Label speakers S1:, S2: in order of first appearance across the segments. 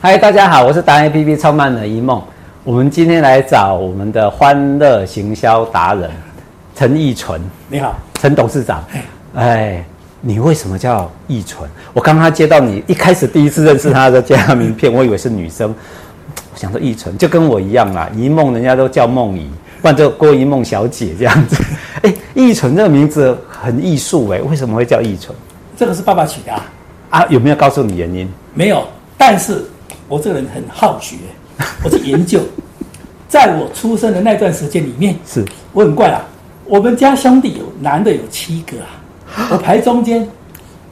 S1: 嗨，大家好，我是达人 APP 创办人一梦。我们今天来找我们的欢乐行销达人陈义纯。
S2: 你好，
S1: 陈董事长。哎，你为什么叫义纯？我刚刚接到你一开始第一次认识他的这张名片，我以为是女生。我想说义纯就跟我一样啦，一梦人家都叫梦怡，不然就郭一梦小姐这样子。哎，义纯这个名字很艺术哎，为什么会叫义纯？
S2: 这个是爸爸取的啊，
S1: 啊有没有告诉你原因？
S2: 没有，但是。我这个人很好学，我去研究，在我出生的那段时间里面，
S1: 是
S2: 我很怪啊。我们家兄弟有男的有七个啊，我排中间，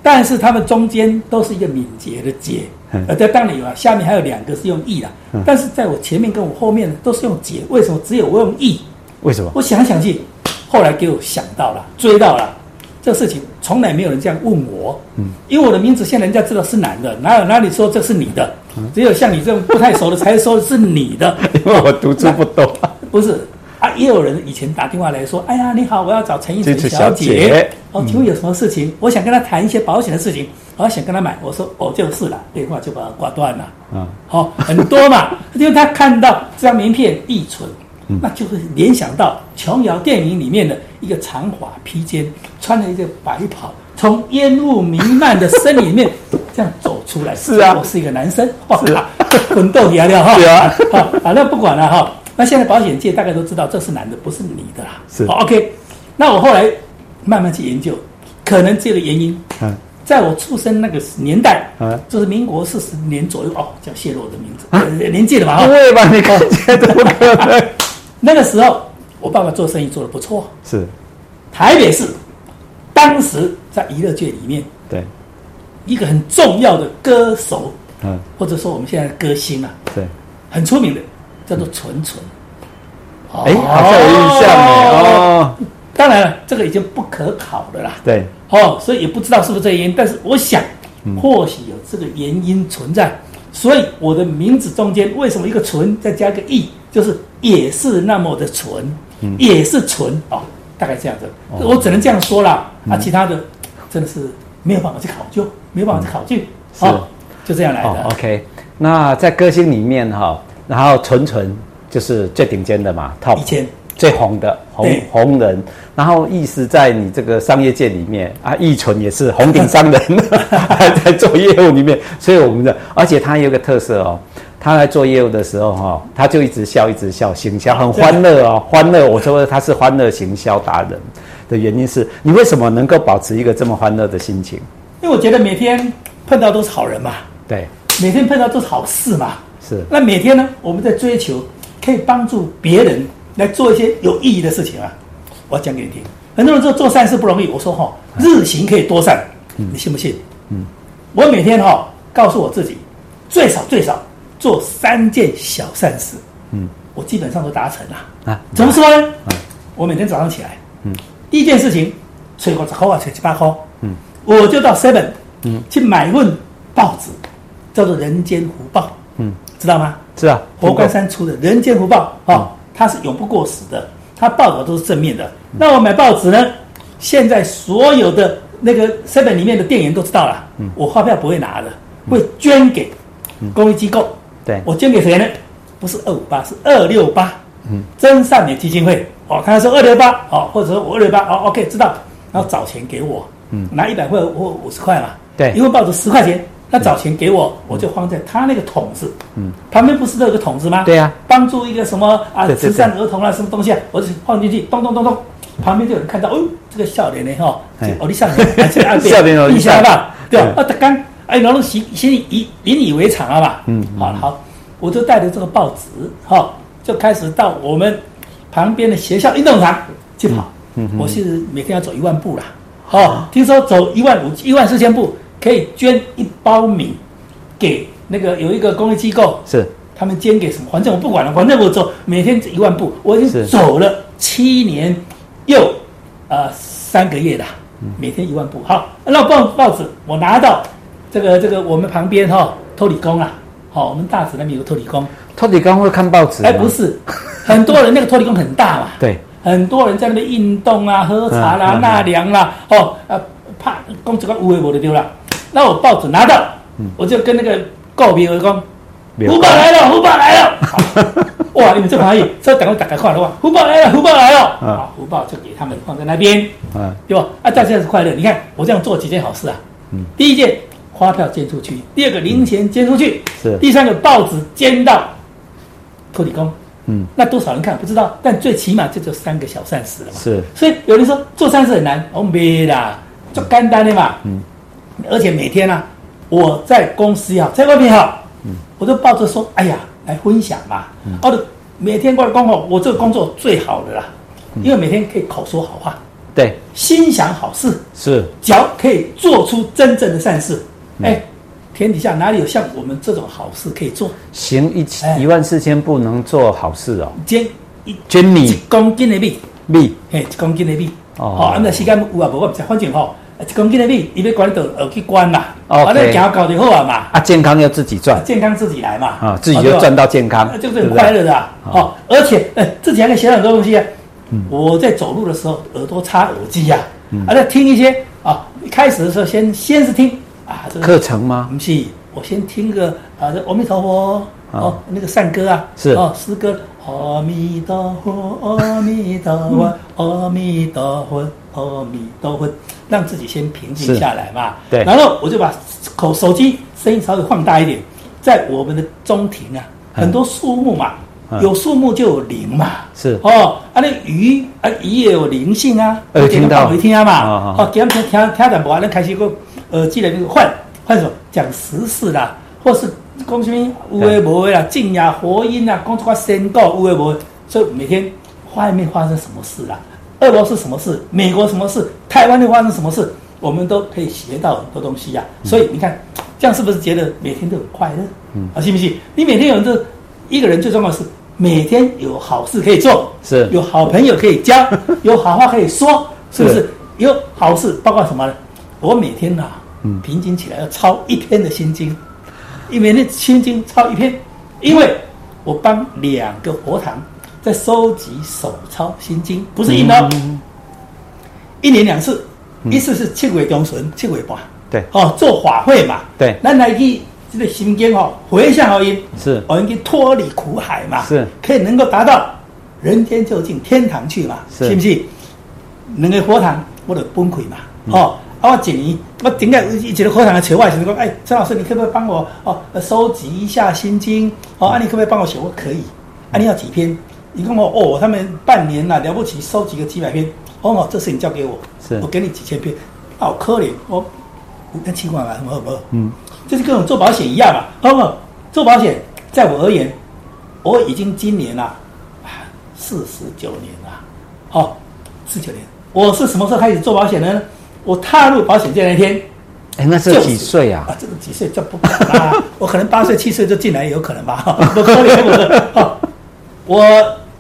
S2: 但是他们中间都是一个敏捷的捷，呃，在当然有啊，下面还有两个是用义的，但是在我前面跟我后面都是用捷，为什么只有我用义？
S1: 为什么？
S2: 我想想去，后来给我想到了，追到了。这事情从来没有人这样问我，嗯，因为我的名字现在人家知道是男的，哪有哪里说这是你的？只有像你这种不太熟的才说是你的，
S1: 因为我读书不多。
S2: 不是啊，也有人以前打电话来说，哎呀，你好，我要找陈奕迅小姐。哦，请问有什么事情？嗯、我想跟他谈一些保险的事情，我想跟他买。我说哦，就是了，电话就把他挂断了。嗯，好、哦，很多嘛，因为他看到这张名片易存。那就会联想到琼瑶电影里面的一个长发披肩，穿了一个白袍，从烟雾弥漫的森林里面这样走出来。
S1: 是啊，
S2: 我是一个男生。是啊，滚豆芽料哈。
S1: 对啊，
S2: 好，反正不管了哈。那现在保险界大概都知道这是男的，不是女的啦。
S1: 是。
S2: 好，OK。那我后来慢慢去研究，可能这个原因。嗯。在我出生那个年代，嗯，就是民国四十年左右哦，叫泄露我的名字，啊、年纪的嘛。
S1: 不会吧？你看这都不可能。
S2: 那个时候，我爸爸做生意做得不错，
S1: 是
S2: 台北市，当时在娱乐界里面，
S1: 对
S2: 一个很重要的歌手，嗯，或者说我们现在的歌星啊，
S1: 对，
S2: 很出名的，叫做纯纯。
S1: 哎，好像有印象哎哦。
S2: 当然了，这个已经不可考的啦。
S1: 对，
S2: 哦，所以也不知道是不是这个原因，但是我想，或许有这个原因存在。所以我的名字中间为什么一个纯再加个义，就是也是那么的纯，嗯、也是纯哦，大概这样子。哦、我只能这样说啦，嗯、啊，其他的真的是没有办法去考究，没有办法去考据，好、嗯哦，就这样来的。
S1: 哦、OK，那在歌星里面哈、哦，然后纯纯就是最顶尖的嘛，Top。一千。最红的红对红人，然后意思在你这个商业界里面啊，易纯也是红顶商人，还在做业务里面，所以我们的，而且他有个特色哦，他来做业务的时候哈、哦，他就一直笑一直笑，行销很欢乐哦，欢乐。我说他是欢乐行销达人的原因是你为什么能够保持一个这么欢乐的心情？
S2: 因为我觉得每天碰到都是好人嘛，
S1: 对，
S2: 每天碰到都是好事嘛，
S1: 是。
S2: 那每天呢，我们在追求可以帮助别人。来做一些有意义的事情啊！我要讲给你听。很多人说做善事不容易，我说哈，日行可以多善，你信不信？嗯，我每天哈告诉我自己，最少最少做三件小善事。嗯，我基本上都达成了啊。怎么说呢？我每天早上起来，嗯，第一件事情，吹过之后啊，吹七八块，嗯，我就到 Seven，嗯，去买一份报纸，叫做《人间福报》，嗯，知道吗？
S1: 是啊。
S2: 佛光山出的《人间福报》啊。它是永不过时的，它报道都是正面的。那我买报纸呢？现在所有的那个 seven 里面的店员都知道了。嗯，我发票不会拿的，会捐给公益机构。对，我捐给谁呢？不是二五八，是二六八。嗯，真善美基金会。哦，他说二六八，哦，或者说我二六八，哦，OK，知道。然后找钱给我，嗯，拿一百块或五十块嘛。对，一份报纸十块钱。他找钱给我，我就放在他那个桶子，嗯，旁边不是都有个桶子吗？
S1: 对呀，
S2: 帮助一个什么啊，慈善儿童啊，什么东西啊，我就放进去，咚咚咚咚，旁边就有人看到，哦，这个笑脸呢，哈，哦，你笑脸，这个笑脸哦，你笑吧？对吧？啊，他刚，哎，然后习习以引以为常了吧？嗯，好好，我就带着这个报纸，哈，就开始到我们旁边的学校运动场去跑，嗯，我是每天要走一万步了，哦，听说走一万五一万四千步。可以捐一包米给那个有一个公益机构，
S1: 是
S2: 他们捐给什么？反正我不管了，反正我走每天一万步，我已经走了七年又呃三个月了，每天一万步。好，那报报纸我拿到这个这个我们旁边哈托理工啊，好，我们大直那边有个托理工，
S1: 托理工会看报纸？
S2: 哎，不是，很多人那个托理工很大嘛，
S1: 对，
S2: 很多人在那边运动啊，喝茶啦、纳凉啦，哦，呃，怕公子官误会我的丢了。那我报纸拿到，我就跟那个告别而讲，福报来了，福报来了！哇，你们这行业，这赶快打开看的话，福报来了，福报来了！啊，福报就给他们放在那边，啊，对吧？啊，大家是快乐。你看我这样做几件好事啊？嗯，第一件花票捐出去，第二个零钱捐出去，是，第三个报纸捐到土地公。嗯，那多少人看不知道，但最起码这就做三个小善事了嘛。是，所以有人说做善事很难，我没啦，就干单的嘛。嗯，而且每天呢、啊，我在公司也好，在外面也好，嗯，我都抱着说，哎呀，来分享嘛。嗯，哦，每天过来工作，我这个工作最好的啦，因为每天可以口说好话，对，心想好事，是，脚可以做出真正的善事，哎。天底下哪里有像我们这种好事可以做？
S1: 行一千一万四千步能做好事哦。
S2: 捐
S1: 一捐米
S2: 一公斤的米
S1: 米，
S2: 嘿，一公斤的米。哦，啊，那时间有啊无？我唔知，反正吼，一公斤的米，伊要管到呃去关嘛。哦，啊，那行搞就好啊嘛。
S1: 啊，健康要自己赚，
S2: 健康自己来嘛。
S1: 啊，自己就赚到健康，
S2: 就是很快乐的。哦，而且哎，自己还可以学很多东西啊。嗯，我在走路的时候耳朵插耳机呀，啊，在听一些啊，一开始的时候先先是听。
S1: 啊，这个课程吗？
S2: 不是，我先听个啊，这阿弥陀佛哦，那个善歌啊，是。哦，诗歌，阿弥陀佛，阿弥陀佛，阿弥陀佛，阿弥陀佛，让自己先平静下来嘛。对，然后我就把口手机声音稍微放大一点，在我们的中庭啊，很多树木嘛，有树木就有灵嘛，是。哦，啊那鱼啊鱼也有灵性啊，呃，听到。没听啊嘛，哦，给他们听听听的，不完了开始个。耳机的那个换换什么讲时事啦，或是讲什么有诶无诶啦，静呀佛音啊，讲出个宣告有诶无，所以每天外面发生什么事啦，俄罗斯什么事，美国什么事，台湾又发生什么事，我们都可以学到很多东西呀、啊。所以你看，这样是不是觉得每天都很快乐？嗯，啊，信不信？你每天有这一个人最重要的是每天有好事可以做，是有好朋友可以交，有好话可以说，是不是？是有好事包括什么呢？我每天呐、啊，嗯，平均起来要抄一篇的心经，一每天心经抄一篇，因为我帮两个佛堂在收集手抄心经，不是一刀，嗯、一年两次，嗯、一次是七月中旬，七月半，对，哦，做法会嘛，对，那来去这个心经哦，回向而已，是，我们可以脱离苦海嘛，是，可以能够达到人间就近天堂去嘛，是，是不是？两个佛堂我都崩溃嘛，嗯、哦。啊，我建议我顶个一直都课堂的求外是说，哎，陈老师，你可不可以帮我哦，收集一下心经？哦，啊，你可不可以帮我写？我可以。啊，你要几篇？你跟我哦，他们半年了，了不起，收集个几百篇。哦，这事你交给我，是我给你几千篇。好可怜，我五千七万嘛，好不好？嗯，就是跟我做保险一样嘛。好不好？做保险，在我而言，我已经今年了四十九年了。好，四九年，我是什么时候开始做保险呢？我踏入保险界那天，
S1: 哎，那是几岁啊？
S2: 啊，这个几岁就不可能啦。我可能八岁七岁就进来也有可能吧。不可能，不可能。我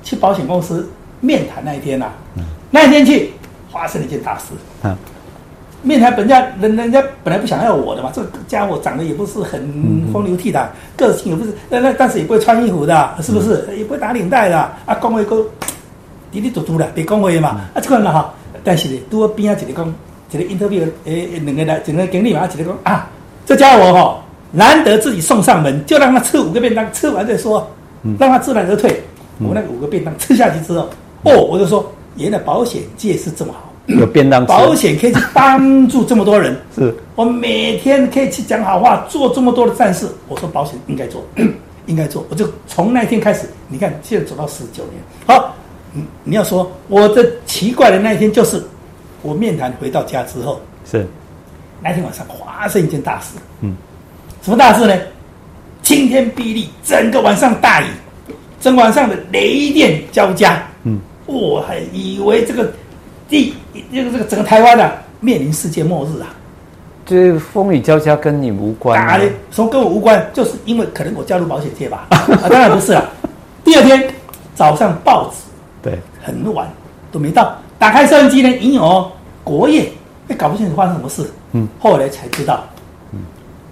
S2: 去保险公司面谈那一天呐、啊，嗯、那一天去发生了一件大事。嗯，面谈本家人人家本来不想要我的嘛，这个家伙长得也不是很风流倜傥，嗯、个性也不是那那，但是也不会穿衣服的，是不是？嗯、也不会打领带的。啊，讲话都滴滴嘟嘟的，别讲话嘛。啊，这个人哈，但是呢，都我边啊一个讲。这个 interview 诶，两个来，整个经理嘛，几个说啊，这家伙哈，难得自己送上门，就让他吃五个便当，吃完再说，让他自然而退。我那个五个便当吃下去之后，哦，我就说，原来保险界是这么好，
S1: 有便当，
S2: 保险可以去帮助这么多人。是，我每天可以去讲好话，做这么多的善事。我说保险应该做，应该做。我就从那天开始，你看现在走到十九年。好，你你要说我的奇怪的那一天就是。我面谈回到家之后，是那天晚上发生一件大事。嗯，什么大事呢？晴天霹雳，整个晚上大雨，整个晚上的雷电交加。嗯，我还以为这个地，这个这个整个台湾啊，面临世界末日啊。
S1: 这风雨交加跟你无关啊？
S2: 说跟我无关，就是因为可能我加入保险界吧。啊，当然不是了。第二天早上报纸，对，很晚都没到，打开收音机呢，已有。国业，也搞不清楚发生什么事。嗯，后来才知道，嗯，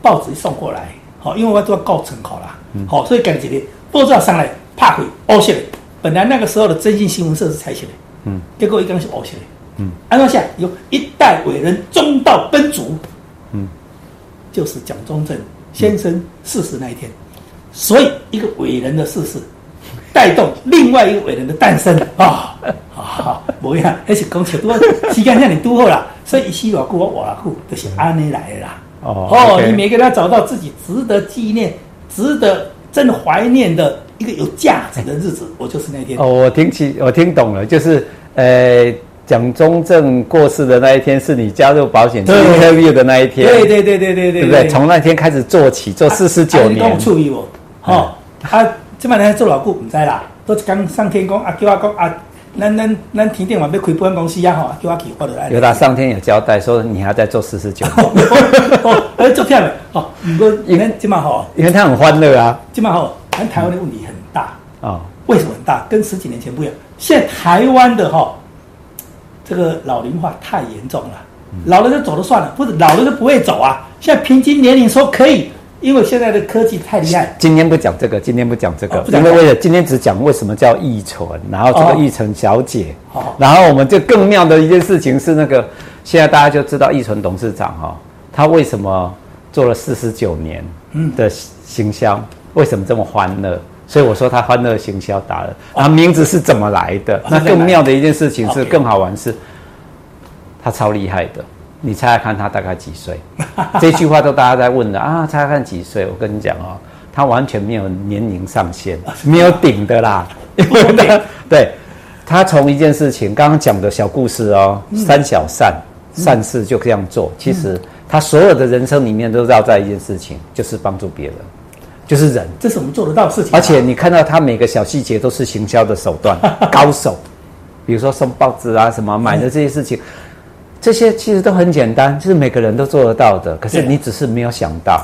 S2: 报纸一送过来，好，因为我都要告成考了，嗯，好，所以赶紧的报纸上来，怕鬼凹陷。本来那个时候的征信新闻社是拆起来，嗯，结果一刚是凹陷，嗯，安照下有一代伟人中道奔主，嗯，就是蒋中正先生逝世那一天，所以一个伟人的逝世，带动另外一个伟人的诞生。啊啊！不一样，而且讲起多时间让你多好了，所以一西瓦库我瓦库都是安尼来的啦。哦哦，你每个人要找到自己值得纪念、值得真怀念的一个有价值的日子，我就是那天。
S1: 哦，我听起，我听懂了，就是呃。蒋中正过世的那一天，是你加入保险 interview 的那一天。
S2: 对对对对对对，
S1: 对不对？从那天开始做起，做四十九年。
S2: 啊、处理我，哦，他这么年做老顾，唔知啦，都刚上天宫啊，叫我讲啊，咱咱咱停电话要开保险公司啊，吼，叫我去或者来。
S1: 有他上天有交代，说你还在做四十九年。
S2: 哦，哎，做漂亮哦，不过因为今嘛吼，
S1: 因为他很欢乐啊。
S2: 今嘛吼，咱台湾的问题很大啊。为什么很大？跟十几年前不一样。现在台湾的哈。这个老龄化太严重了，老了就走了算了，不是老了就不会走啊。现在平均年龄说可以，因为现在的科技太厉害。
S1: 今天不讲这个，今天不讲这个，哦、因为为了今天只讲为什么叫易存，然后这个易存小姐，哦、然后我们就更妙的一件事情是那个，现在大家就知道易存董事长哈、哦，他为什么做了四十九年的行销，嗯、为什么这么欢乐？所以我说他欢乐行销达人，然后名字是怎么来的？那更妙的一件事情是更好玩是，他超厉害的。你猜猜看他大概几岁？这句话都大家在问的啊，猜猜看几岁？我跟你讲哦，他完全没有年龄上限，没有顶的啦。因为他对，他从一件事情刚刚讲的小故事哦，三小善善事就这样做。其实他所有的人生里面都绕在一件事情，就是帮助别人。就是人，
S2: 这是我们做得到的事情。
S1: 而且你看到他每个小细节都是行销的手段，高手。比如说送报纸啊，什么买的这些事情，这些其实都很简单，就是每个人都做得到的。可是你只是没有想到，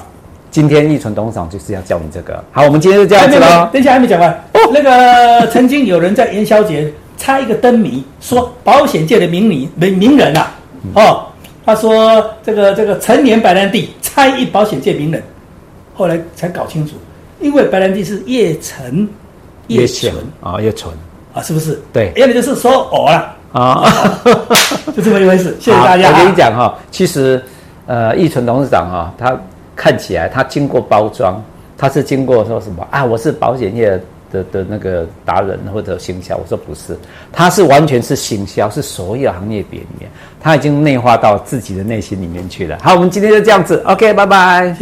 S1: 今天易存董事长就是要教你这个。好，我们今天就这样子喽。
S2: 等一下还没讲完。哦，那个曾经有人在元宵节猜一个灯谜，说保险界的名名名名人啊，哦，他说这个这个成年白兰地猜一保险界名人。后来才搞清楚，因为白兰地是叶橙，叶醇
S1: 啊，叶醇
S2: 啊，是不是？
S1: 对，
S2: 要么就是说偶了啊，就这么一回事。谢谢大家。
S1: 我跟你讲哈，其实呃，易存董事长哈，他看起来他经过包装，他是经过说什么啊？我是保险业的的那个达人或者行销。我说不是，他是完全是行销，是所有行业别里面，他已经内化到自己的内心里面去了。好，我们今天就这样子，OK，拜拜，谢谢。